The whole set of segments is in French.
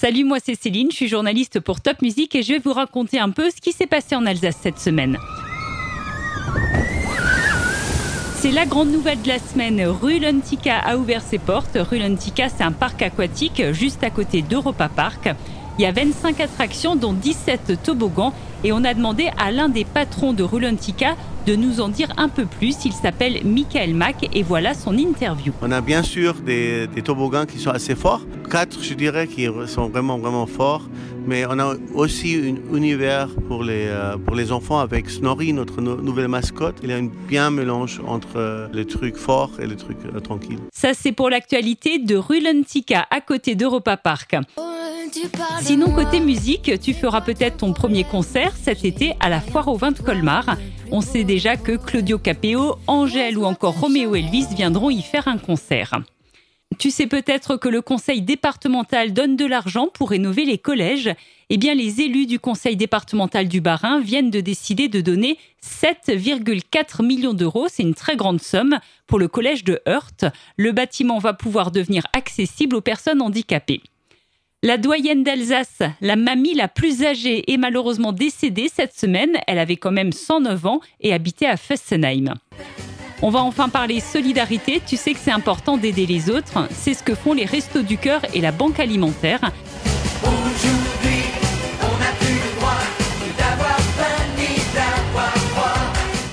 Salut, moi c'est Céline, je suis journaliste pour Top Music et je vais vous raconter un peu ce qui s'est passé en Alsace cette semaine. C'est la grande nouvelle de la semaine. Rulantica a ouvert ses portes. Rulantica, c'est un parc aquatique juste à côté d'Europa Park. Il y a 25 attractions, dont 17 toboggans. Et on a demandé à l'un des patrons de Rulantica de nous en dire un peu plus. Il s'appelle Michael Mack et voilà son interview. On a bien sûr des, toboggans qui sont assez forts. Quatre, je dirais, qui sont vraiment, vraiment forts. Mais on a aussi un univers pour les, euh, pour les enfants avec Snorri, notre nouvelle mascotte. Il y a un bien mélange entre euh, les trucs forts et les trucs euh, tranquilles. Ça, c'est pour l'actualité de Rulantica à côté d'Europa Park. Sinon, côté musique, tu feras peut-être ton premier concert cet été à la Foire au vin de Colmar. On sait déjà que Claudio Capeo, Angèle ou encore Roméo Elvis viendront y faire un concert. Tu sais peut-être que le conseil départemental donne de l'argent pour rénover les collèges. Eh bien, les élus du conseil départemental du Bas-Rhin viennent de décider de donner 7,4 millions d'euros. C'est une très grande somme pour le collège de Heurt. Le bâtiment va pouvoir devenir accessible aux personnes handicapées. La doyenne d'Alsace, la mamie la plus âgée, est malheureusement décédée cette semaine. Elle avait quand même 109 ans et habitait à Fessenheim. On va enfin parler solidarité. Tu sais que c'est important d'aider les autres. C'est ce que font les Restos du Cœur et la Banque Alimentaire.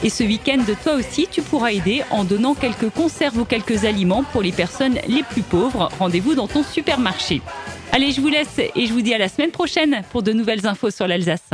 Et ce week-end, toi aussi, tu pourras aider en donnant quelques conserves ou quelques aliments pour les personnes les plus pauvres. Rendez-vous dans ton supermarché. Allez, je vous laisse et je vous dis à la semaine prochaine pour de nouvelles infos sur l'Alsace.